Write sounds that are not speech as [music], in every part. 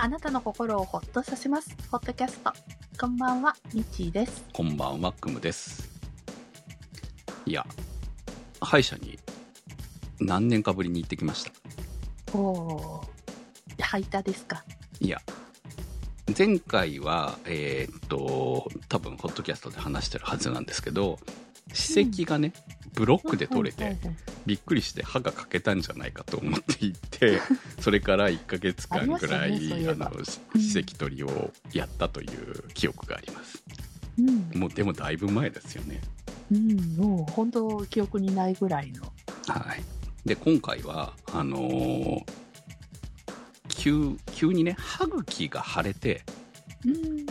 あなたの心をほっとさせます。ポッドキャスト。こんばんは、みちーです。こんばんは、くむです。いや、歯医者に何年かぶりに行ってきました。おー。吐いたですかいや、前回は、えーっと、多分、ホットキャストで話してるはずなんですけど、歯石がね、ブロックで取れて、はいはいはいびっくりして歯が欠けたんじゃないかと思っていて、[laughs] それから1ヶ月間ぐらい、ねあの、歯石取りをやったという記憶があります。うん。もう、でもだいぶ前ですよね。うん、もう本当記憶にないぐらいの。はい。で、今回は、あのー急、急にね、歯茎が腫れて、うん。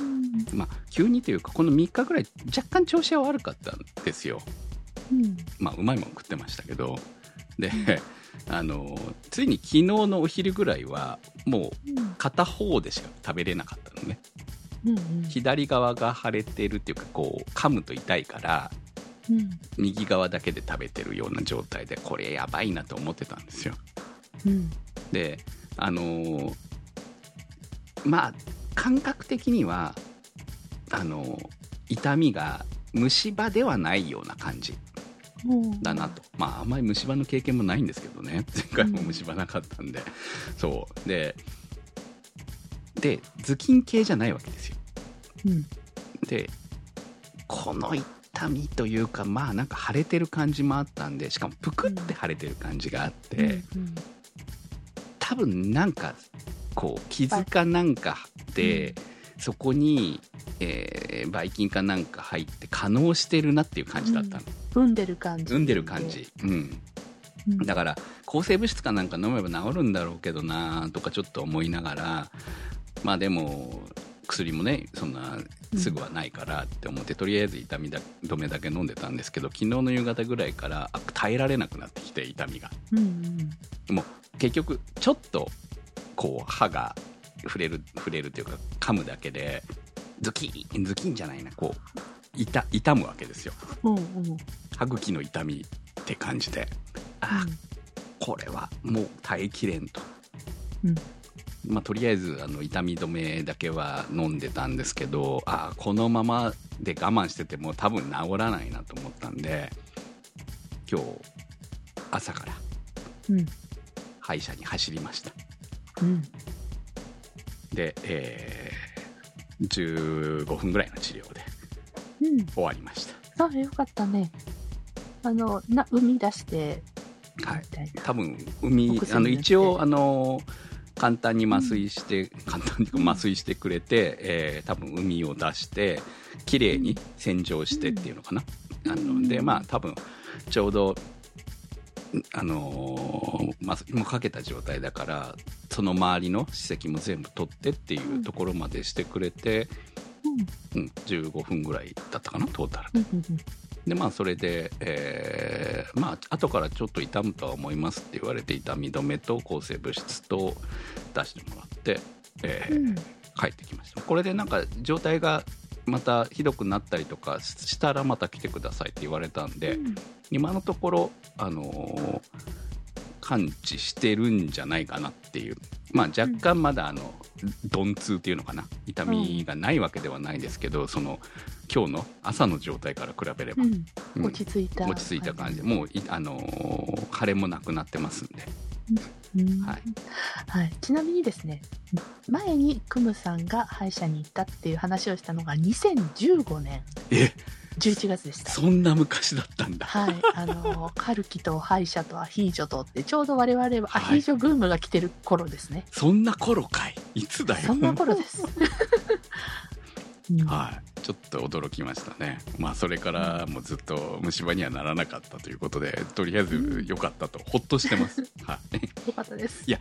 まあ、急にというか、この3日ぐらい若干調子は悪かったんですよ。うん。まあ、うまいもん食ってましたけど。で、[laughs] あのーついに昨日のお昼ぐらいは、もううん。片方でしか食べれなかったのね。うん。うん。左側が腫れてるっていうか、こう、噛むと痛いから、うん。右側だけで食べてるような状態で、これやばいなと思ってたんですよ。うん。であのーまあ感覚的にはあのー痛みが虫歯ではないような感じうん。だなと、まああんまり虫歯の経験もないんですけどね。前回も虫歯なかったんで、そう。でで頭巾系じゃないわけですよ。うん。でこの痛みというかまあなんか腫れてる感じもあったんでしかもぷくって腫れてる感じがあって、うん。多分なんかこう傷かなんかで、そこに、えーばい菌かなんか入って可能してるなっていう感じだったの、産んでる感じ。産んでる感じ、うん、うん。だから抗生物質かなんか飲めば治るんだろうけどなとかちょっと思いながらまあでも薬もねそんなすぐはないからって思って、とりあえず痛みだ止めだけ飲んでたんですけど昨日の夕方ぐらいからあ耐えられなくなってきて痛みがうん。もう結局ちょっとこう歯が触れる触れるというか噛むだけでズキンズキンじゃないなこう痛痛むわけですようん。うん。うん。歯茎の痛みって感じであこれはもう耐えきれんと、うんまあ、とりあえずあの痛み止めだけは飲んでたんですけどあこのままで我慢してても多分治らないなと思ったんで今日朝からうん。歯医者に走りましたうん。で、えー15分ぐらいの治療でうん。終わりました。あ、よかったね。あの、な、生み出して、はい。多分海あの一応あの簡単に麻酔して、簡単にうん麻酔してくれて、えー多分海を出して綺麗に洗浄してっていうのかな、あのでまあ多分ちょうどあのー麻酔もかけた状態だからその周りの歯石も全部取ってっていうところまでしてくれて、うん、15分ぐらいだったかなトータルうん。うん。うん。でまあそれで、えーまあ後からちょっと痛むとは思いますって言われて痛み止めと抗生物質と出してもらって、えーうん。帰ってきましたこれでなんか状態がまたひどくなったりとかしたらまた来てくださいって言われたんで、うん今のところあのー感知してるんじゃないかなっていう。まあ若干まだあの鈍痛っていうのかな。痛みがないわけではないですけど、その今日の朝の状態から比べれば、うん。うん。落ち着いた。落ち着いた感じ。で、もうい、あのー腫れもなくなってますんで、うん。はい。はい、ちなみにですね前にクムさんが歯医者に行ったっていう話をしたのが2015年。え11月でした。そんな昔だったんだ。はい、あのカルキと歯医者とアヒージョとってちょうど我々はアはいヒージョブームが来てる頃ですね。そんな頃かい。いつだよ。そんな頃です。う [laughs] んはい。ちょっと驚きましたね。まあ、それからもうずっと虫歯にはならなかったということで、とりあえず良かったと、ほっとしてます。はい。よかったです。いや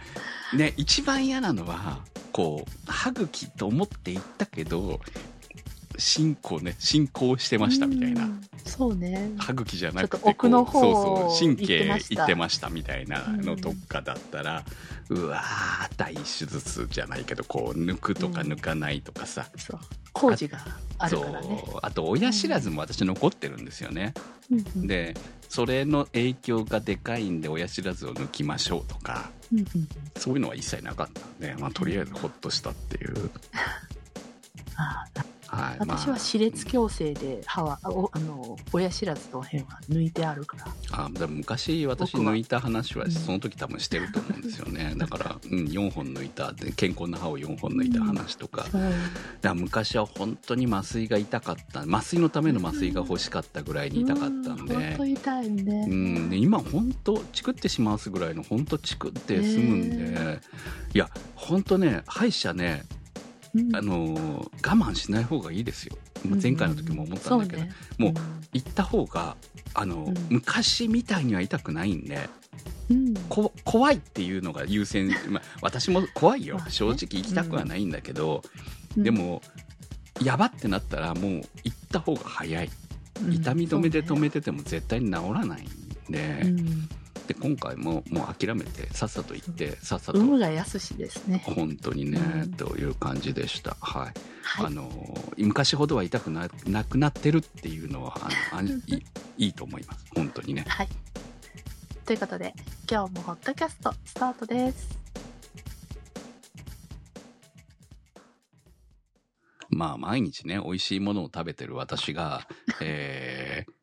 ね、一番嫌なのは、こう、歯茎と思って行ったけど、進行ね、進行してましたみたいな。うん。そうね。歯茎じゃなくて奥の方そうそう神経いってました。みたいなのとかだったら、うわー大手術じゃないけどこう抜くとかうん。抜かないとかさ、そう。工事があるそからね。う。あと親知らずも私残ってるんですよね、うん。うんでそれの影響がでかいんで親知らずを抜きましょうとかうんうんそういうのは一切なかったんで、まあ、とりあえずホッとしたっていう、あ [laughs] はいま私は歯列矯正で歯は、おあの親知らずの辺は抜いてあるから。あでも昔私抜いた話はうん。その時多分してると思うんですよね、[laughs] だから、うん、4本抜いたで健康な歯を4本抜いた話とか,、そう。だから昔は本当に麻酔が痛かった。麻酔のための麻酔が欲しかったぐらいに痛かったんで、う本当痛いね。うん、で今本当チクってしまうすぐらいの本当チクって済むんで、ねいや本当ね歯医者ね、うんあのー我慢しない方がいいですよ、まあ前回の時も思ったんだけど、そうね。もう行った方があの、うん。昔みたいには痛くないんでうん。こ怖いっていうのが優先、[laughs] まあ、私も怖いよ。正直行きたくはないんだけど、うん。でもやばってなったらもう行った方が早い。うん。痛み止めで止めてても絶対に治らないんで,、うんで今回ももう諦めてさっさと行ってさっさと有無が安しですね。本当にね、うんという感じでしたはい、はいあ。の昔ほどは痛くななくなってるっていうのはあの [laughs] いいいと思います本当にねはい。ということで、今日もホットキャストスタートです。まあ毎日ね美味しいものを食べてる私が、えー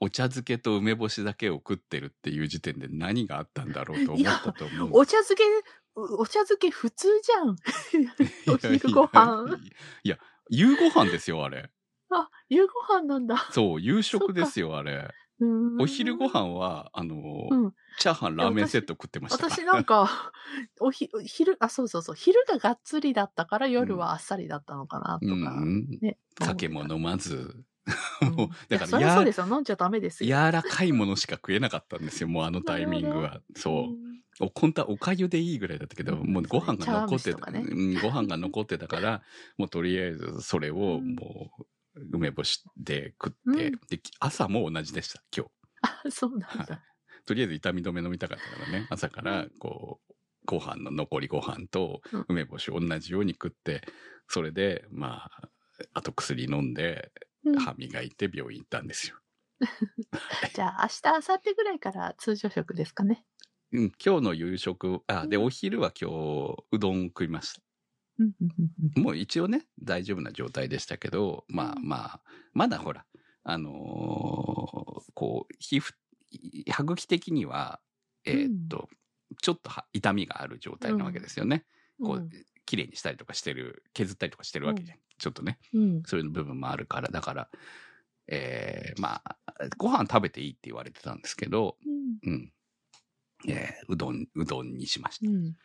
お茶漬けと梅干しだけを食ってるっていう時点で何があったんだろうと思ったと思う。お茶漬け、お茶漬け普通じゃん。[laughs] お昼ご飯。いや、夕ご飯ですよ、あれ。あ、夕ご飯なんだ。そう、夕食ですよ、あれ。うんお昼ご飯は、あの、うんチャーハン、ラーメンセット食ってました。私なんか、[laughs] おひ、昼、あ、そうそうそう、昼ががっつりだったから夜はあっさりだったのかなとか。うん、ね。酒も飲まず、[laughs] だからやれそうですよ。飲んじゃダメですよ。柔らかいものしか食えなかったんですよ、もうあのタイミングは。そう。お本当はおかゆでいいぐらいだったけど、うん。もうご飯が残ってた、ねうんご飯が残ってたから、もうとりあえずそれをうん。もう梅干しで食って、うん。で朝も同じでした、今日。あ、そうなんはい。だ。とりあえず痛み止め飲みたかったからね、朝からこう、ご飯の残りご飯とうん。梅干し同じように食って、それで、まあ、あと薬飲んで、うん歯磨いて病院行ったんですよ。[laughs] じゃあ、明日、明後日ぐらいから通常食ですかね。うん、今日の夕食、あ、で、うんお昼は今日、うどん食いました。うんうんうんうんもう一応ね、大丈夫な状態でしたけど、まあうんまあ、まだほら、あのーこう、皮膚、歯茎的には、えーっと、ちょっとは痛みがある状態なわけですよね。こう、綺麗にしたりとかしてる、削ったりとかしてるわけじゃん。ちょっとね、うん。そういう部分もあるから、だから、えーまあ、ご飯食べていいって言われてたんですけど、うん。うん。えーうどん、うどんにしましうん。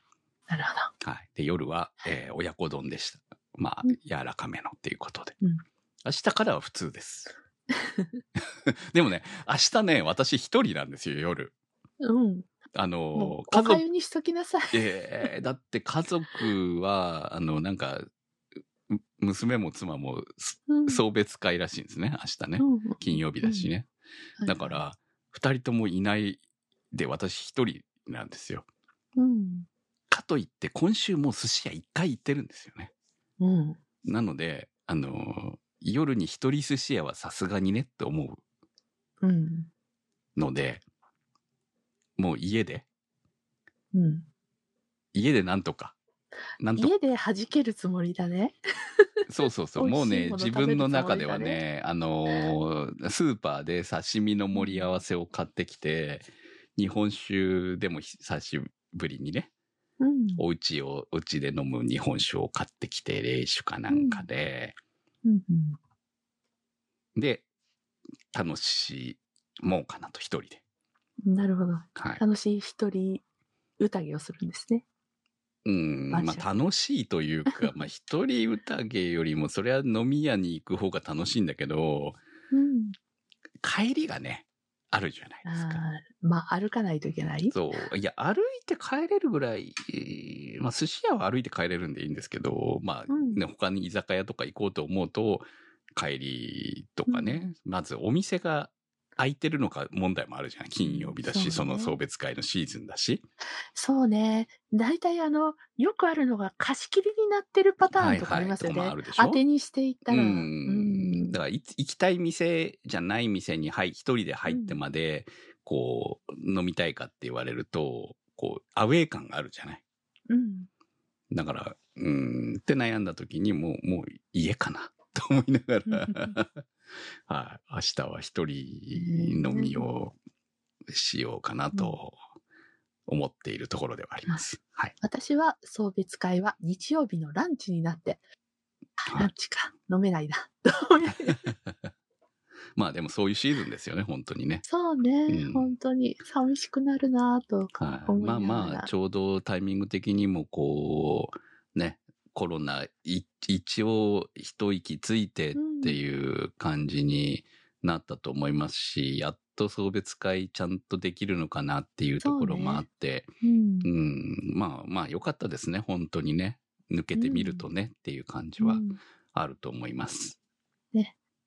なるほど。た。はい。で、夜は、えー親子丼でした。まあうん、柔らかめのっていうことで。うん明日からは普通です。[laughs] でもね、明日ね、私一人なんですよ、夜。うん。あの家族おかゆにしときなさい。えーだって家族は、あの、なんか、う娘も妻も送別会らしいんですね、明日ね。うん金曜日だしね。うんだか、ら、二人ともいないで、私一人なんですよ。うん。かといって、今週もう寿司屋一回行ってるんですよね。うん。なので、あの、夜に一人寿司屋はさすがにねって思ううん。ので、もう家で、うん。家でなんとか、なんとか家で弾けるつもりだね。そうそうそう。もうね、自分の中ではね、あのースーパーで刺身の盛り合わせを買ってきて、日本酒でも久しぶりにね、うん。お家を、お家で飲む日本酒を買ってきて、冷酒かなんかで、うんで、楽しもうかなと、一人で。うん。なるほど。はい。楽しい一人宴をするんですね。うん、まあ楽しいというか、まあ一人宴よりも、それは飲み屋に行く方が楽しいんだけど、うん。帰りがね、あるじゃないですか。まあ、歩かないといけない？そう。いや、歩いて帰れるぐらい、えーまあ、寿司屋は歩いて帰れるんでいいんですけど、まあ、うんね、他に居酒屋とか行こうと思うと、帰りとかね、まずお店が空いてるのか問題もあるじゃん。金曜日だし、そ,、ねの送別会のシーズンだし。そうね。大体あの、よくあるのが貸し切りになってるパターンとかありますよね。はいはい当てにしていったうら。ん。だからい行きたい店じゃない店に入一人で入ってまで、こう、飲みたいかって言われると、こう、アウェー感があるじゃない？うん。だから、うーん、って悩んだ時にもう、もう家かな、と思いながら、はい、明日は一人飲みをしようかなと思っているところではあります。はい。私は送別会は日曜日のランチになって、あはいランチか、飲めないな。[laughs] と [laughs] まあでもそういうシーズンですよね、本当にね。そうね、うん本当に寂しくなるなぁとはい。思いなまあがら。まあ、ちょうどタイミング的にもこう、ね、コロナ、い一応一息ついてっていう感じになったと思いますし、やっと送別会ちゃんとできるのかなっていうところもあって、うんうん、まあまあ良かったですね、本当にね。抜けてみるとね、っていう感じはうんあると思います。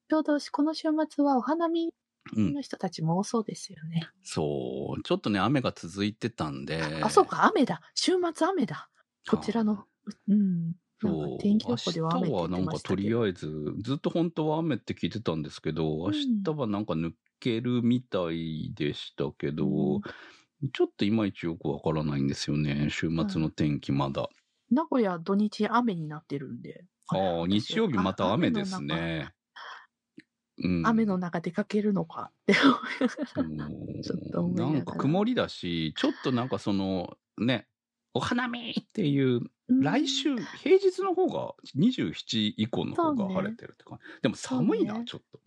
ちょうどこの週末はお花見うん。の人たちも多そうですよね。そう。ちょっとね、雨が続いてたんで。あ、そうか、雨だ。週末雨だ。こちらの。うん。そうか天気予報では雨明日はなんか。とりあえず、ずっと本当は雨って聞いてたんですけど、明日はなんか抜けるみたいでしたけど、うんちょっといまいちよくわからないんですよね。週末の天気まだ。名古屋土日雨になってるんで。ああ、日曜日また雨ですあね。うん雨の中出かけるのかってちょっとなんか曇りだし、ちょっとなんかその、ね、お花見っていう、うん来週、平日の方が27以降の方が晴れてるって感じ。でも寒いな、ねちょっと。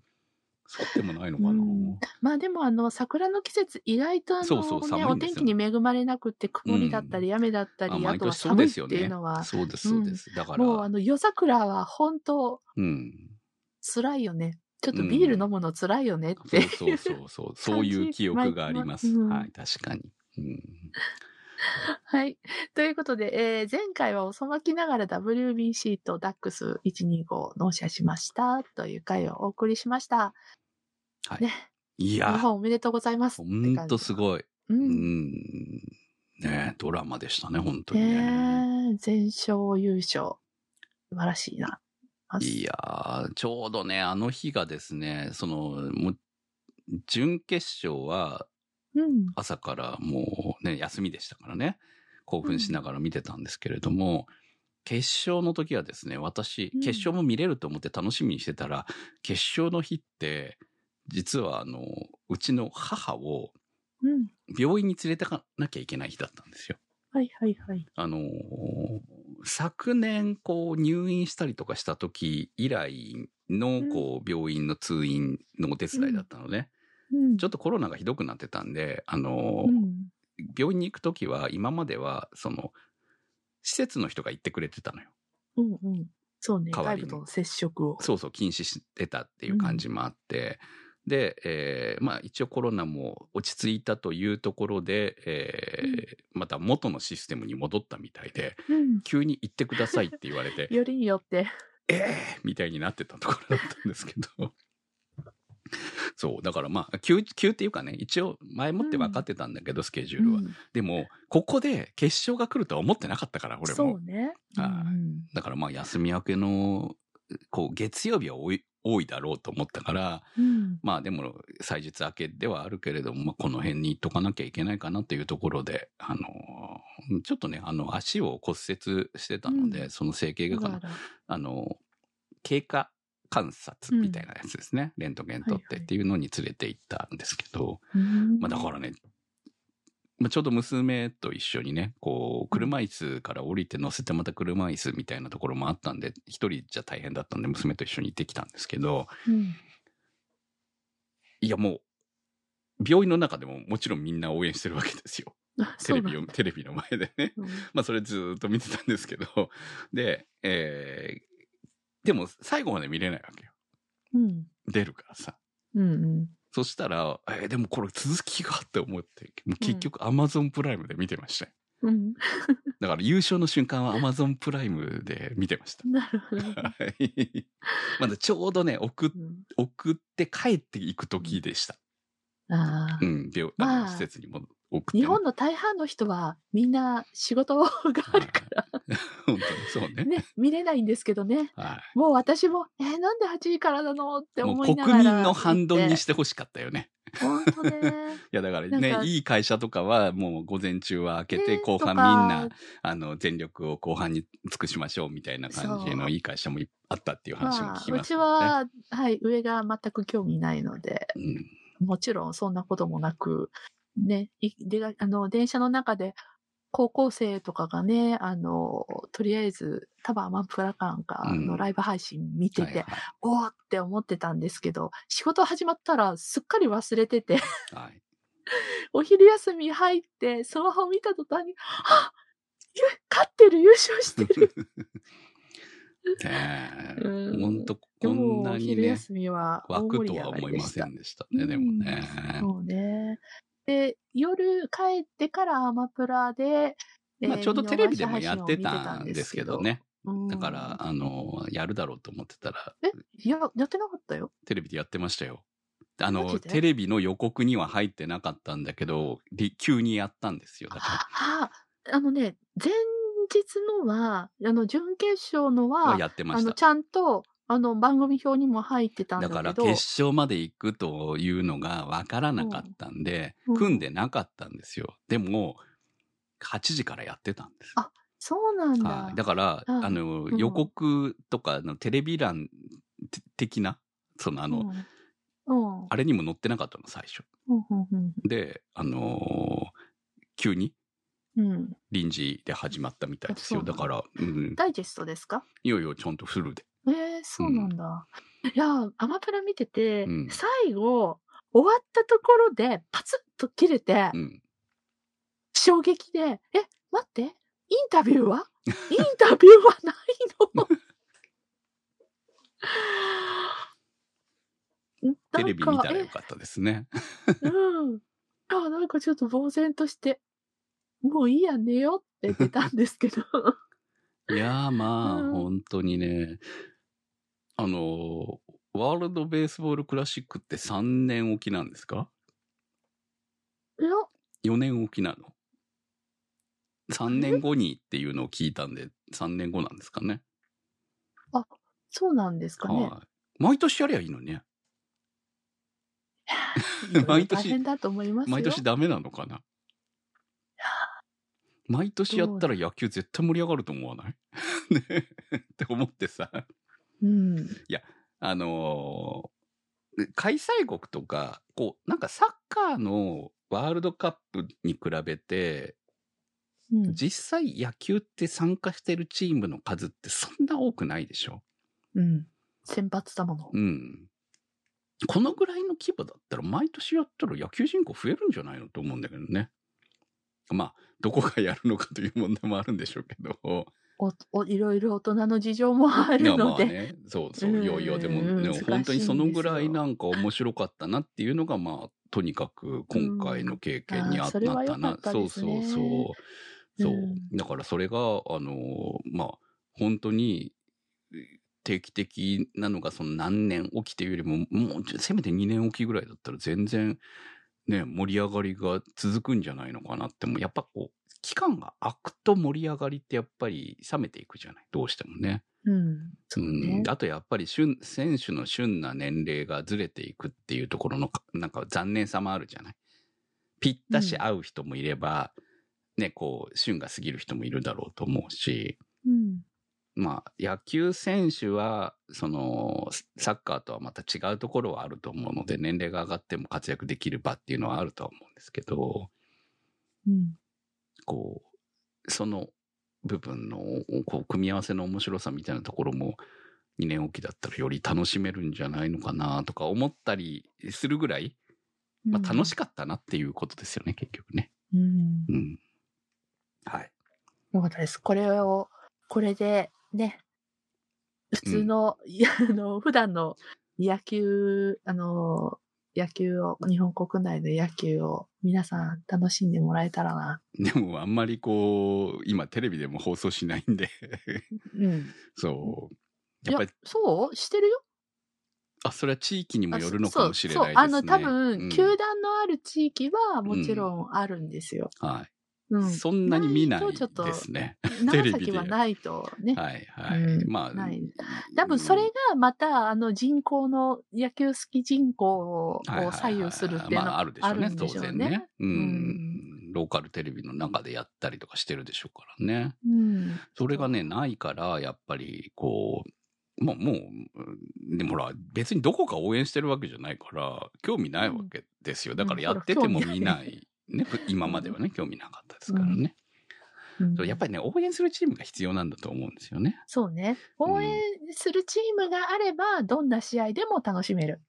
そうでもないのかな。うんまあでもあの桜の季節意外とあのそうそう寒いお天気に恵まれなくって曇りだったり雨だったり、ああとは寒いっていうのは、。そうです、そうです。だから、もうあの夜桜は本当うん。辛いよね。ちょっとビール飲むの辛いよねって。そうそうそうそう。そういう記憶があります。うんはい、確かに。うん。[laughs] はい。ということで、えー前回は遅まきながら WBC と DAX125 納車しましたという回をお送りしました。はい。ね。日いや、本おめでとうございます。ほんとすい。ごい。う。うんん。ねドラマでしたね、本当にね。ねえ全勝優勝。素晴らしいな。いやー、ちょうどね、あの日がですね、その、もう、準決勝はうん。朝からもうね、休みでしたからね、興奮しながら見てたんですけれども、決勝の時はですね、私うん、決勝も見れると思って楽しみにしてたら、決勝の日って、実はあの、うちの母をうん。病院に連れてかなきゃいけない日だったんですよ。はいはいはい。あのー昨年こう入院したりとかした時以来のこう病院の通院のお手伝いだったのね。うん。ちょっとコロナがひどくなってたんで、あのーうん。病院に行く時は今まではその施設の人が行ってくれてたのよ。うんうん。そうね。代わりに外部との接触を。そうそう禁止してたっていう感じもあって、で、えーまあ一応コロナも落ち着いたというところで、えーまた元のシステムに戻ったみたいで、うん。急に行ってくださいって言われて、[laughs] よりによって。ええみたいになってたところだったんですけど。[laughs] そう。だからまあ、急、急っていうかね、一応前もって分かってたんだけど、スケジュールは。うんでも、ここで決勝が来るとは思ってなかったから、俺もそう。ね。はいうんだからまあ、休み明けの、こう、月曜日は多い、多いだろうと思ったから、うん。まあでも、祭日明けではあるけれども、まあ、この辺に行っとかなきゃいけないかなというところで、あのーちょっとね、あの、足を骨折してたので、うんその整形外科のあの、経過観察みたいなやつですね。レントゲン取ってっていうのに連れて行ったんですけど、うん。まあだからね、まあ、ちょうど娘と一緒にね、こう、車椅子から降りて乗せてまた車椅子みたいなところもあったんで、一人じゃ大変だったんで娘と一緒に行ってきたんですけど、うん。いやもう、病院の中でももちろんみんな応援してるわけですよ。あテレビを、テレビの前でね。うん。まあそれずーっと見てたんですけど、で、えーでも最後まで見れないわけよ。うん。出るからさ。うんうん。そしたら、えーでもこれ続きがって思って、結局 Amazon プライムで見てましたよ。うん。[laughs] だから優勝の瞬間は Amazon プライムで見てました。なるほど。[laughs] はいまだちょうどね、送送って帰っていく時でした。ああうん、病、まあ施設にも送ってね、日本の大半の人はみんな仕事 [laughs] があるから、本当にそうね。ね、見れないんですけどね。はもう私も、えーなんで8時からなのって思いながら。国民の反動にしてほしかったよね。本当ね。[laughs] いやだからねいい会社とかはもう午前中は開けて、ね後半みんな、あの、全力を後半に尽くしましょうみたいな感じのいい会社もいあったっていう話もまあ、聞きます、うちは、はい、上が全く興味ないので、うん。もちろんそんなこともなく、ね、いでがあの、電車の中で、高校生とかがね、あの、とりあえず、多分アマンプラカンかうんのライブ配信見てて、はいはいおーって思ってたんですけど、仕事始まったらすっかり忘れてて、はい。[laughs] お昼休み入って、スマホ見た途端に、あゆ勝ってる、優勝してる。[laughs] ねえ [laughs] うんほんと、こんなにね、昼休みは大湧く盛り上とは思い。ませんでしたね、でもね。そうね。で、夜帰ってからアマプラで、まあ、えーちょうどテレビでもやってたんですけど。ね。うんだから、あの、やるだろうと思ってたら、え、いや、やってなかったよ。テレビでやってましたよ。あの、テレビの予告には入ってなかったんだけど、り急にやったんですよ。だかあ、あのね、前日のは、あの、準決勝のら、はは、やってましあの、たち。ゃんと、あの、番組表にも入ってたんだけど、だから決勝まで行くというのが分からなかったんで、うん組んでなかったんですよ。でも、8時からやってたんです。あそうなんだ。はい、だから、うんあの、うん予告とかのテレビ欄的な、そのあの、あれにも載ってなかったの、最初。で、あのー急に。臨時で始まったみたいですよ。だから、うん、ダイジェストですか？いよいよちゃんとフルで。えー、そうなんだ。いや、アマプラ見てて、うん最後、終わったところで、パツッと切れて、うん。衝撃で、え、待って、インタビューは？インタビューはないの？[laughs] テレビ見たらよかったですね。えうん。あ、なんかちょっと呆然として、もういいや、寝ようって出たんですけど。[laughs] いやーまあ、うん本当にね、あのーワールドベースボールクラシックって3年おきなんですか？いや、?4 年おきなの ?3 年後にっていうのを聞いたんで、3年後なんですかね。そうなんですかね。はい。毎年やりゃいいのね。[laughs] 毎年大変だと思いますよ。毎年ダメなのかな？毎年やったら野球絶対盛り上がると思わない？[laughs] ねって思ってさ。うん。あのー開催国とか、こう、なんかサッカーのワールドカップに比べて、うん。実際野球って参加してるチームの数ってそんな多くないでしょ？うん。選抜だもの。うん。このぐらいの規模だったら毎年やったら野球人口増えるんじゃないの？と思うんだけどね。まあ、どこがやるのかという問題もあるんでしょうけど。お、お、いろいろ大人の事情もあいや、まるので。あね。そうそう。うんいやいや、でも、うんでも本当にそのぐらいなんか面白かったなっていうのが、まあ、とにかく今回の経験にあったな。は良かったそうそうそう。そう。うんだからそれが、あのーまあ、本当に、定期的なのがその何年起きてよりも、もうせめて2年起きぐらいだったら全然、ね、盛り上がりが続くんじゃないのかなっても、やっぱこう、期間が空くと盛り上がりってやっぱり冷めていくじゃない？どうしてもね。うん。そうん、。あとやっぱり旬選手の旬な年齢がずれていくっていうところのかなんか残念さもあるじゃない？ぴったし合う人もいれば、ね、こう、旬が過ぎる人もいるだろうと思うし、うん。まあ、野球選手は、その、サッカーとはまた違うところはあると思うので、年齢が上がっても活躍できる場っていうのはあるとは思うんですけど、うん。こう、その部分の、こう、組み合わせの面白さみたいなところも、2年おきだったらより楽しめるんじゃないのかなとか思ったりするぐらい、まあ楽しかったなっていうことですよね、結局ね。うん。うん。はい。よかったです。これを、これで、ね、普通の、いや、あの、普段の野球、あの、野球を、日本国内の野球を皆さん楽しんでもらえたらな。でもあんまりこう、今テレビでも放送しないんで、うん。そう。いややっぱり、、そう？してるよ。あ、それは地域にもあよるのそうかもしれないですね。そう、あの、多分、うん球団のある地域はもちろんあるんですよ。はい。うん。そんなに見ないないとちょっとですね。[laughs] 長レビで崎はないとね。はいはい。うんまあ、ない多分それがまた、あの人口の、野球好き人口を左右するっていうのまあ、あるでしょうね、当然ね。う。うんローカルテレビの中でやったりとかしてるでしょうからね。うん。それがね、ないから、やっぱり、こう、もう、もう、うんでもほら、別にどこか応援してるわけじゃないから、興味ないわけですよ。だからやってても見ない。ね、今まではね、興味なかったですからね。うんやっぱりね、応援するチームが必要なんだと思うんですよね。そうね。応援するチームがあれば、どんな試合でも楽しめる。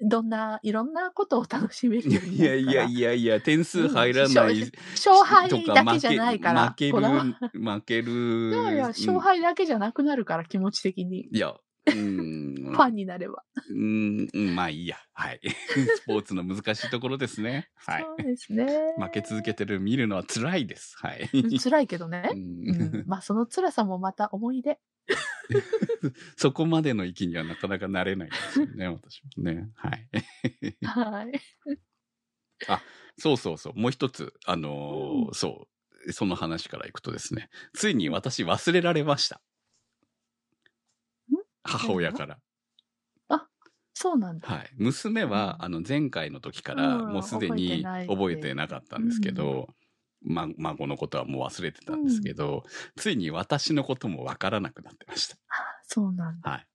どんな、いろんなことを楽しめるいやいや。いやいや、点数入らないうん勝敗だけじゃないから。負ける、負ける。いやいや、勝敗だけじゃなくなるから、気持ち的に。いや、うん。ファンになれば。うん、うんまあいいや。はい。[laughs] スポーツの難しいところですね。はい。そうですね。負け続けてる見るのは辛いです。はい。うん辛いけどねう。うんん、まあ、その辛さもまた思い出。[laughs] そこまでの域にはなかなかなれないですよね、[laughs] 私もね。はい。はい。そうそうそう。もう一つ、あのーそう。その話からいくとですね、ついに私忘れられました。母親から。[laughs] そうなんだ。はい。娘は、うんあの、前回の時から、うんもうすでに覚えてなかったんですけど、ま、孫のことはもう忘れてたんですけど、ついに私のこともわからなくなってました。そうなんだ。はい。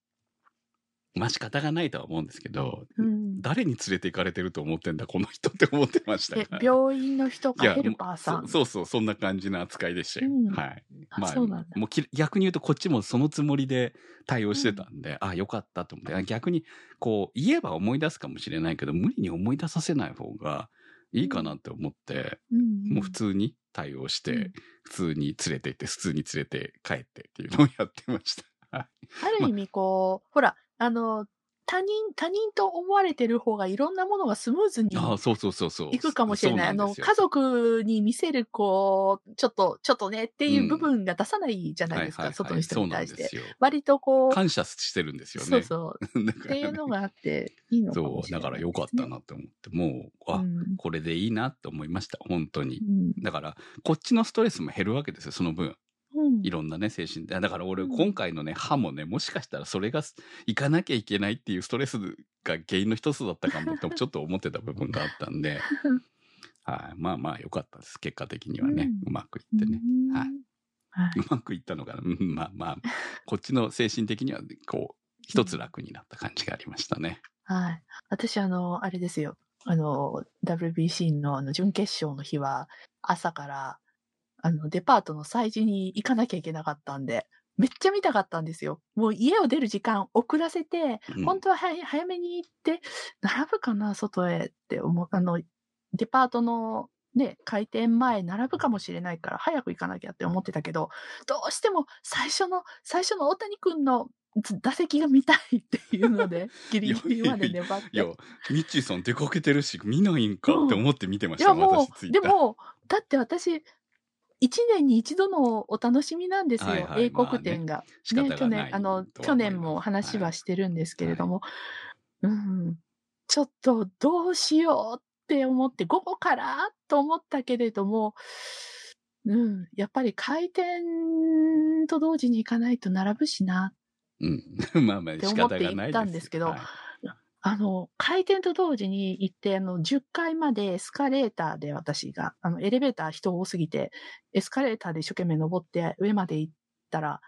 まあ仕方がないとは思うんですけど、うん。誰に連れて行かれてると思ってんだ、この人って思ってましたえか、ら。病院の人かヘルパーさん。そそうそう、そんな感じの扱いでしたよ。うんはい。あそうなんだ。もうき逆に言うとこっちもそのつもりで対応してたんで、あ、よかったと思って、あ逆にこう言えば思い出すかもしれないけど、無理に思い出させない方がいいかなって思って、うんもう普通に対応して、うん普通に連れて行って、普通に連れて帰ってっていうのをやってました。はいある意味こう、ほら、あの、他人、他人と思われてる方がいろんなものがスムーズにああ、そうそうそうそう。いくかもしれない。あの、家族に見せる、こう、ちょっと、ちょっとねっていう部分が出さないじゃないですか、はいはいはい外の人に対して。割とこう、感謝してるんですよね。そうそう。[laughs] だっていうのがあって、いいのかそう、もしれない、だからよかった。なって思って、もう、あ、うんこれでいいなって思いました、本当にう。んだから、こっちのストレスも減るわけですよ、その分。うんいろんなね、精神で。だから俺、うん今回のね、歯もね、もしかしたらそれがす行かなきゃいけないっていうストレスが原因の一つだったかもって、ちょっと思ってた部分があったんで、[laughs] はい。まあまあ、よかったです。結果的にはね、ううまくいってね。うんはいはうまくいったのかな。うんまあまあ、こっちの精神的には、こう、一つ楽になった感じがありましたね。はい。私、あの、あれですよ。あの、WBC のあの準決勝の日は、朝から、あの、デパートの催事に行かなきゃいけなかったんで、めっちゃ見たかったんですよ。もう家を出る時間遅らせて、うん本当は早めに行って、並ぶかな、外へって思う。あの、デパートのね、開店前並ぶかもしれないから早く行かなきゃって思ってたけど、どうしても最初の、最初の大谷くんの打席が見たいっていうので、[laughs] ギリギリまで粘って。いや、ミッチーさん出かけてるし、見ないんかって思って見てました、いやもう、でも、だって私、一年に一度のお楽しみなんですよ、はいはい英国展が。仕方ね、去がない年、あの、去年も話はしてるんですけれども、うん、ちょっとどうしようって思って、午後からと思ったけれども、うん、やっぱり開店と同時に行かないと並ぶしな。うん。[laughs] まあまあ、って仕思って行っ方がないですたんですけどはいあの、開店と同時に行って、あの、10階までエスカレーターで私が、あの、エレベーター人多すぎて、エスカレーターで一生懸命登って上まで行ったら、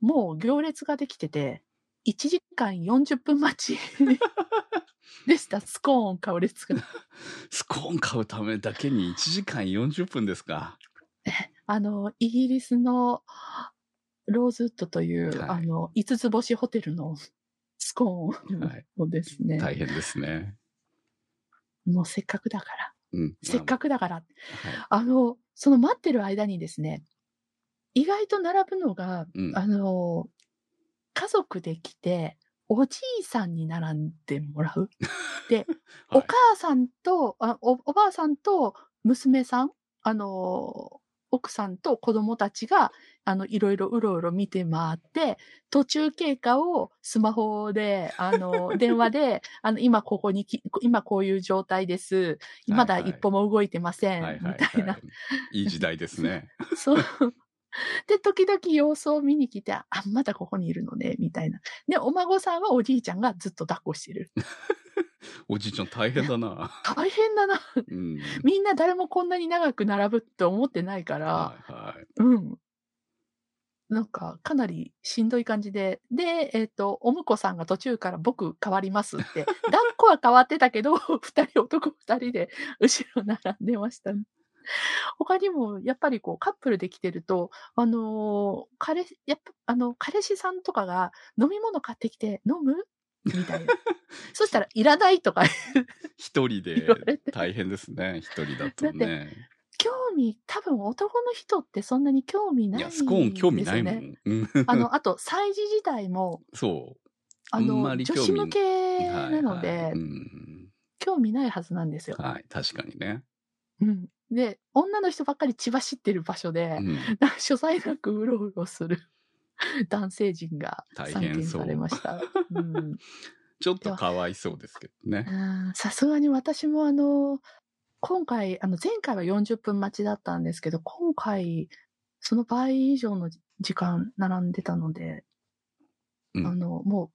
もう行列ができてて、1時間40分待ち [laughs] でした。スコーン買う列が。[laughs] スコーン買うためだけに1時間40分ですか？あの、イギリスのローズウッドという、はいあの、5つ星ホテルのスコーンはいをですね、大変ですね。もうせっかくだから、うん。せっかくだから、はい。あの、その待ってる間にですね、意外と並ぶのが、うん。あの、家族で来て、おじいさんに並んでもらう。[laughs] で、はい。お母さんとあお、おばあさんと娘さん、あの、奥さんと子供たちが、あの、いろいろうろうろ見て回って、途中経過をスマホで、あの、[laughs] 電話で、あの、今ここにき、今こういう状態です。まだ一歩も動いてません。はいはいみたいな。い。いい時代ですね。[laughs] そう。で、時々様子を見に来て、あ、まだここにいるのね、みたいな。で、お孫さんはおじいちゃんがずっと抱っこしてる。[laughs] おじいちゃん大変だな。大変だな。うん。みんな誰もこんなに長く並ぶって思ってないから、はいはい。うん。なんか、かなりしんどい感じで。で、えっ、と、お婿さんが途中から僕変わりますって。[laughs] 抱っこは変わってたけど、二人、男二人で後ろ並んでましたね。他にも、やっぱりこう、カップルで来てると、あのー彼氏、やっぱ、あの、彼氏さんとかが飲み物買ってきて、飲むみたいな。[laughs] そしたら、いらないとか [laughs] 一人で大変ですね。一人だとね。興味、多分男の人ってそんなに興味ないいや、んですよ、ね。スコーン興味ないもん。うんあの、[laughs] あと、催事自体も、そう。あの、り興味女子向けなので、はいはいうん興味ないはずなんですよ。はい、確かにね。うん。で、女の人ばっかり血走ってる場所でう、ん所在なくうろうろする [laughs] 男性陣が大散見されました。うんちょっとかわいそうですけどね。うんさすがに私もあの、今回、あの、前回は40分待ちだったんですけど、今回、その倍以上の時間並んでたので、うんあの、もう、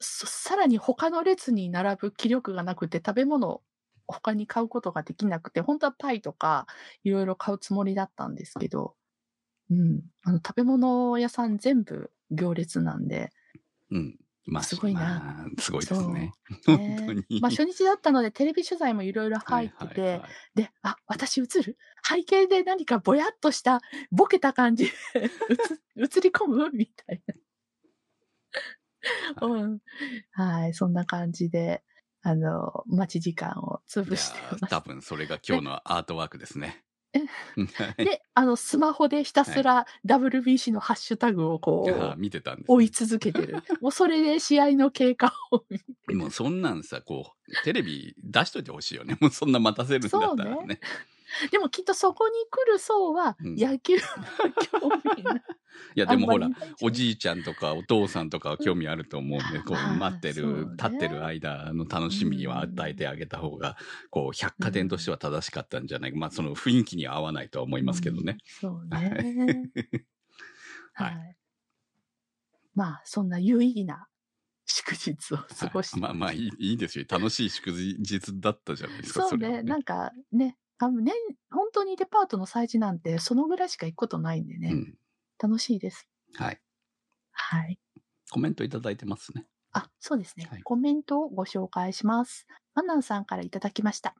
そさらに他の列に並ぶ気力がなくて、食べ物を他に買うことができなくて、本当はパイとかいろいろ買うつもりだったんですけど、うん。あの、食べ物屋さん全部行列なんで、うん。まあ、すごいなまあすごいですね。[laughs] ね本当に。まあ初日だったのでテレビ取材もいろいろ入ってて、はいはいはいで、あ、私映る？背景で何かぼやっとした、ボケた感じで [laughs] 映映り込む？みたいな。うん。はい、そんな感じで、あの、待ち時間を潰して。多分それが今日のアートワークですね。で、あの、スマホでひたすら WBC のハッシュタグをこあう、見てたんですね、追い続けてる。もうそれで試合の経過を見てもうそんなんさ、こう、テレビ出しといてほしいよね。もうそんな待たせるんだったらね。[laughs] でもきっとそこに来る層はうん野球は興味ない。いや、でもほらおじいちゃんとかお父さんとかは興味あると思うんで、こまあう、待ってる、ね立ってる間の楽しみは与えてあげた方が、こう、百貨店としては正しかったんじゃないか。まあ、その雰囲気には合わないとは思いますけどね。うん。そうね。は [laughs] はいい。まあ、そんな有意義な祝日を過ごして、はいまあまあいい、いいですよ。楽しい祝日だったじゃないですか、そうね、れはなんかね、あのね、本当にデパートの催事なんてそのぐらいしか行くことないんでね、うん。楽しいです。はい。はい。コメントいただいてますね。あ、そうですね。はいコメントをご紹介します。マナンさんからいただきました。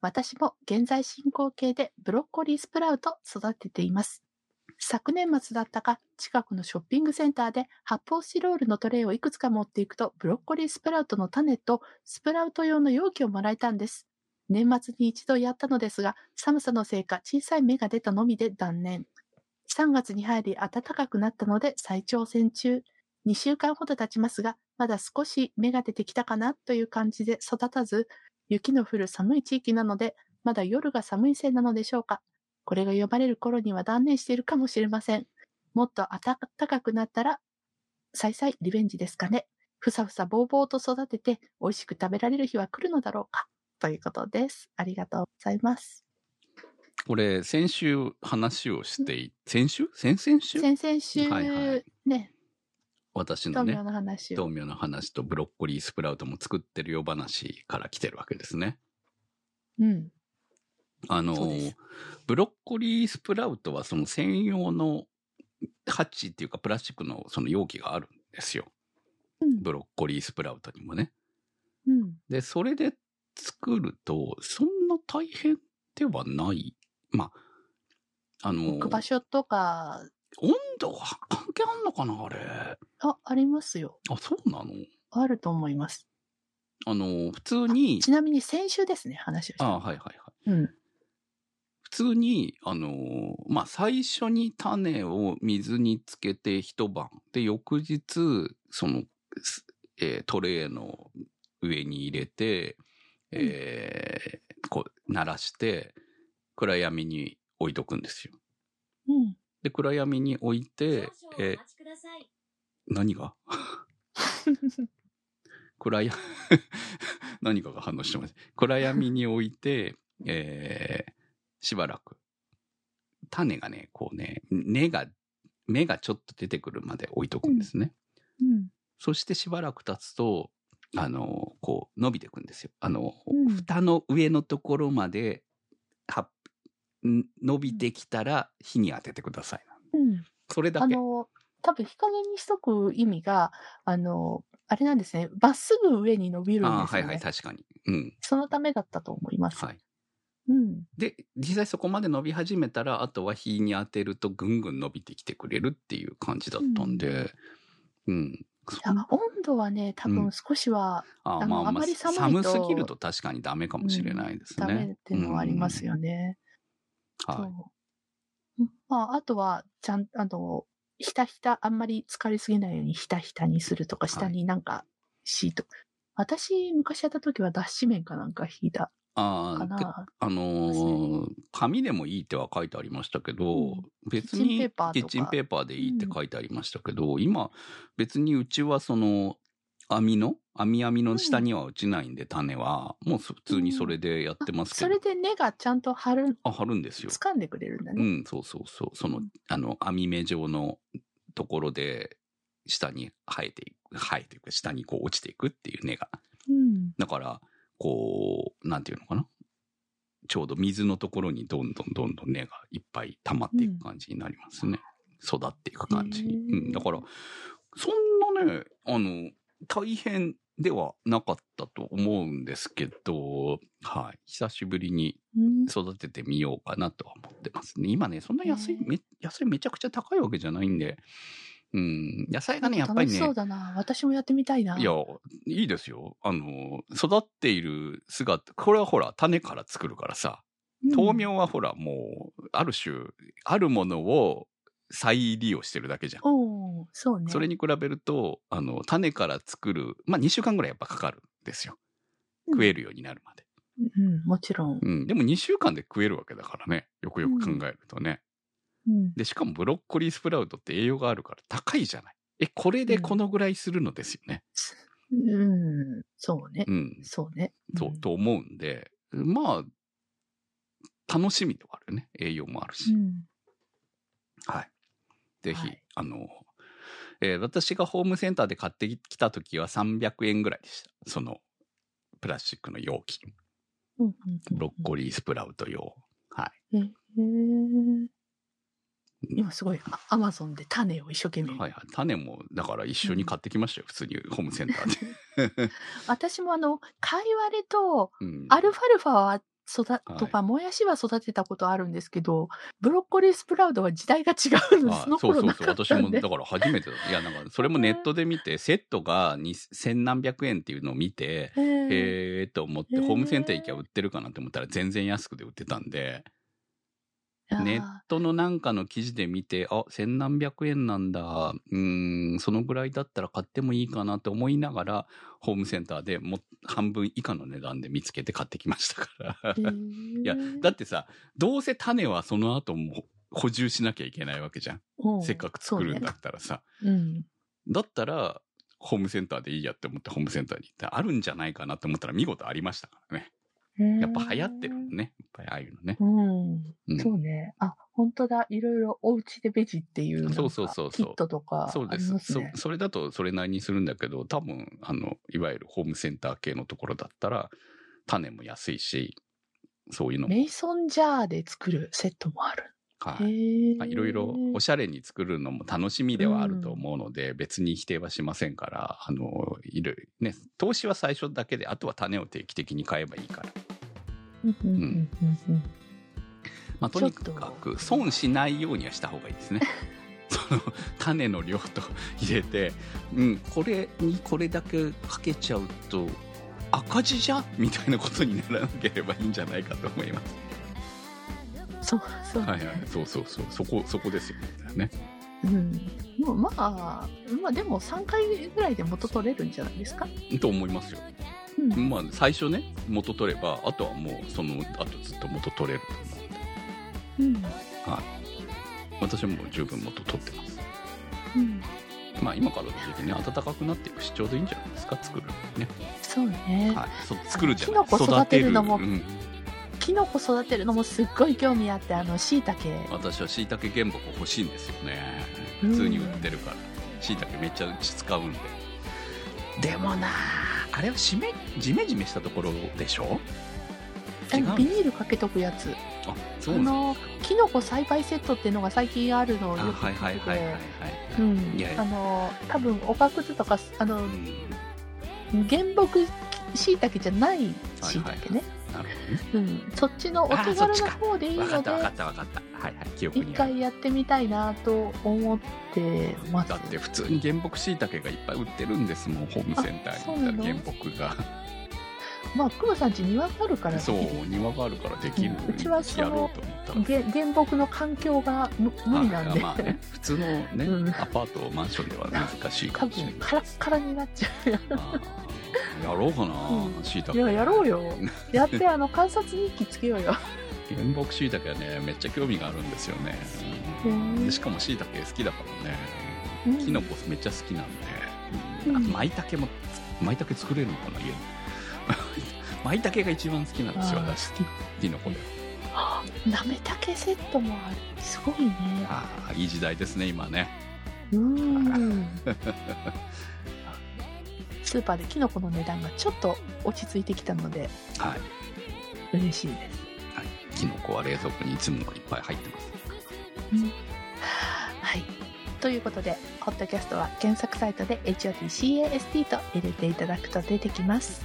私も現在進行形でブロッコリースプラウト育てています。昨年末だったか、近くのショッピングセンターで発泡スチロールのトレイをいくつか持っていくと、ブロッコリースプラウトの種とスプラウト用の容器をもらえたんです。年末に一度やったのですが、寒さのせいか小さい芽が出たのみで断念。3月に入り暖かくなったので再挑戦中。2週間ほど経ちますが、まだ少し芽が出てきたかなという感じで育たず、雪の降る寒い地域なので、まだ夜が寒いせいなのでしょうか。これが読まれる頃には断念しているかもしれません。もっと暖かくなったら、再々リベンジですかね。ふさふさぼうぼうと育てて、美味しく食べられる日は来るのだろうか。ということです。ありがとうございます。これ、先週話をしてい、先週？先々週？先々週、はいはいね、私のね豆苗、の話を。豆苗の話とブロッコリースプラウトも作ってるよ話から来てるわけですね。うん。あのブロッコリースプラウトはその専用のハッチっていうかプラスチックのその容器があるんですよ。うんブロッコリースプラウトにもね。うん。で、それで作ると、そんな大変ではない。まあ、あの、置く場所とか、温度は関係あんのかなあれ。あ、ありますよ。あ、そうなの？あると思います。あの、普通に、ちなみに先週ですね、話をした。あはいはいはい。うん。普通に、あのーまあ、最初に種を水につけて一晩。で、翌日、その、すえートレーの上に入れて、えーこう、鳴らして、暗闇に置いとくんですよ。うん。で、暗闇に置いて、え。何が？[laughs] 暗闇、[laughs] 何かが反応してます。暗闇に置いて、えーしばらく。種がね、こうね、根が、芽がちょっと出てくるまで置いとくんですね。うん。そしてしばらく経つと、あの、こう、伸びていくんですよ。あの、うん蓋の上のところまで、はん伸びてきたら火に当ててください。うん。それだけ。あの、多分日陰にしとく意味が、あの、あれなんですね。まっすぐ上に伸びるんですよ、ね。ああ、はいはい、確かに。うん。そのためだったと思います。はい。うん。で、実際そこまで伸び始めたら、あとは火に当てるとぐんぐん伸びてきてくれるっていう感じだったんで、うん。いや温度はね、多分少しはああのあまり寒いと寒すぎると確かにダメかもしれないですね。ダメっていうのはありますよね。うん。はい。まあ、あとは、ちゃん、あの、ひたひた、あんまり浸かりすぎないようにひたひたにするとか、下になんかシート。私、昔やった時は脱脂綿かなんか引いたああ。あのー紙でもいいっては書いてありましたけど、うん別にキッチンペーパーでいいって書いてありましたけど、今別にうちはその網の網網の下には落ちないんで、種はもう普通にそれでやってますけど、それで根がちゃんと張る、あ貼るんですよ。掴んでくれるんだね。うん、そうそうそう。その、あの、網目状のところで、下に生えていく、生えていく、下にこう落ちていくっていう根が。うん。だから、こう、なんていうのかな？ちょうど水のところにどんどんどんどん根がいっぱい溜まっていく感じになりますね。育っていく感じに。うん、だから、そんなね、あの、大変ではなかったと思うんですけど、はい。久しぶりにうん育ててみようかなとは思ってますね。今ね、そんな安い、め、野菜めちゃくちゃ高いわけじゃないんで、うん、野菜がね、やっぱりね楽しそう、だな。私もやってみたいな。いや、いいですよ。あの、育っている姿、これはほら、種から作るからさ、うん豆苗はほら、もう、ある種、あるものを再利用してるだけじゃん。おーそうね。それに比べると、あの、種から作る、まあ、2週間ぐらいやっぱかかるんですよ。食えるようになるまで。うん、もちろん。うん。でも2週間で食えるわけだからね。よくよく考えるとね。うん。で、しかもブロッコリースプラウトって栄養があるから高いじゃない。え、これでこのぐらいするのですよね。うん、そうね。うん。そうね。そう、んと思うんで、まあ、楽しみではあるよね。栄養もあるし。うん。はい。ぜひ、はいあの、えー私がホームセンターで買ってきた時は300円ぐらいでした。その、プラスチックの容器。うん。ブロッコリースプラウト用。はい。リー。今すごい、あアマゾンで種を一生懸命。はいはい。種も、だから一緒に買ってきましたよ。普通にホームセンターで。[laughs] 私もあの、カイワレとうんアルファルファは育はいとか、もやしは育てたことあるんですけど、ブロッコリースプラウトは時代が違うのそのそうそうそう。私も、だ。から初めてだ。いや、なんか、それもネットで見て、セットがに千何百円っていうのを見て、へーへーと思って、ホームセンター行きゃ売ってるかなって思ったら全然安くで売ってたんで、ネットのなんかの記事で見て、あ、千何百円なんだ、うーん、そのぐらいだったら買ってもいいかなって思いながら、ホームセンターでもう半分以下の値段で見つけて買ってきましたから。いや、だってさ、どうせ種はその後も補充しなきゃいけないわけじゃん。うんせっかく作るんだったらさ。そうねうん。だったら、ホームセンターでいいやって思ってホームセンターに行って、あるんじゃないかなって思ったら見事ありましたからね。やっぱ流行ってるのね。やっぱりああいうのね。うん。うんそうね。あ、本当だ。いろいろお家でベジっていうそうそうそうそうキットとかそうです。そ。それだとそれなりにするんだけど、多分、あの、いわゆるホームセンター系のところだったら、種も安いし、そういうのも、メイソンジャーで作るセットもある。へはい。え。まあいろいろおしゃれに作るのも楽しみではあると思うので、別に否定はしませんから、あの、いる、ね、投資は最初だけで、あとは種を定期的に買えばいいから。うんうんうんうんうんまあ、とにかく損しないようにはした方がいいですね。[laughs] その種の量と入れて、うん、これにこれだけかけちゃうと赤字じゃん？みたいなことにならなければいいんじゃないかと思います。そうそう。はいはい、そうそうそう、そこそこですよね。うん。もうまあ、まあでも3回ぐらいで元取れるんじゃないですか？と思いますよ。うん。まあ、最初ね、元取れば、あとはもう、その後ずっと元取れると思うんで。うん。はい。私はもう十分元取ってます。うん。まあ、今からの時期ね、暖かくなっていくし、ちょうどいいんじゃないですか、作るね。そうね。はい。そ作るじゃない育てるのもうん。キノコ育てるのもすっごい興味あって、あの、椎茸。私は椎茸原木欲しいんですよね。うん普通に売ってるから。椎茸めっちゃうち使うんで。でもなあれはしめ、じめじめしたところでしょ？ビニールかけとくやつ。あ、そあうの、キノコ栽培セットっていうのが最近あるのよくはいはい聞いてはいはいはいて。あの、多分、おかくずとか、あのう、ん。原木椎茸じゃない椎茸ね。なるほどね。うん。そっちのお手軽な方でいいので。はいはい、記憶一。回やってみたいなと思ってます。だって普通に原木椎茸がいっぱい売ってるんですもん、ホームセンターに行ったら原木が。まあ、クマさんち庭があるからそうる、庭があるからできる。うちはそのやろうと思ったら。げ原木の環境が無無理なんで、あまあね、普通のね、うんアパート、マンションでは難しいか多もしれない分。カラッカラになっちゃうやろうかなう、ん椎茸。いや、やろうよ。[laughs] やって、あの、観察日記つけようよ。原木椎茸はね、めっちゃ興味があるんですよね。でしかも椎茸好きだからね。うんキノコめっちゃ好きなんで、うんあと舞茸も舞茸作れるのかな家に [laughs] 舞茸が一番好きなんですよ私好きキノコであなめたけセットもある。すごいね。ああいい時代ですね今ねうーん。[laughs] スーパーでキノコの値段がちょっと落ち着いてきたので、はい、嬉しいです。はい、キノコは冷蔵庫にいつもいっぱい入ってますはい。ということで、ホットキャストは検索サイトで HOTCAST と入れていただくと出てきます。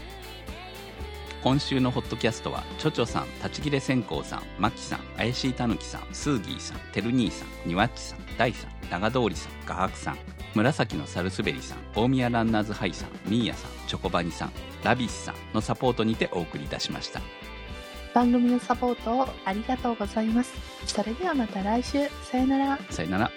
今週のホットキャストはチョチョさん立ち切れ線香さんマキさん怪しいたぬきさんスーギーさんてる兄さんにわっちさん大さん長通りさん画伯さん紫のサルスベリさん大宮ランナーズハイさんミーヤさんチョコバニさんラビスさんのサポートにてお送りいたしました番組のサポートをありがとうございます。それではまた来週。さよなら。さよなら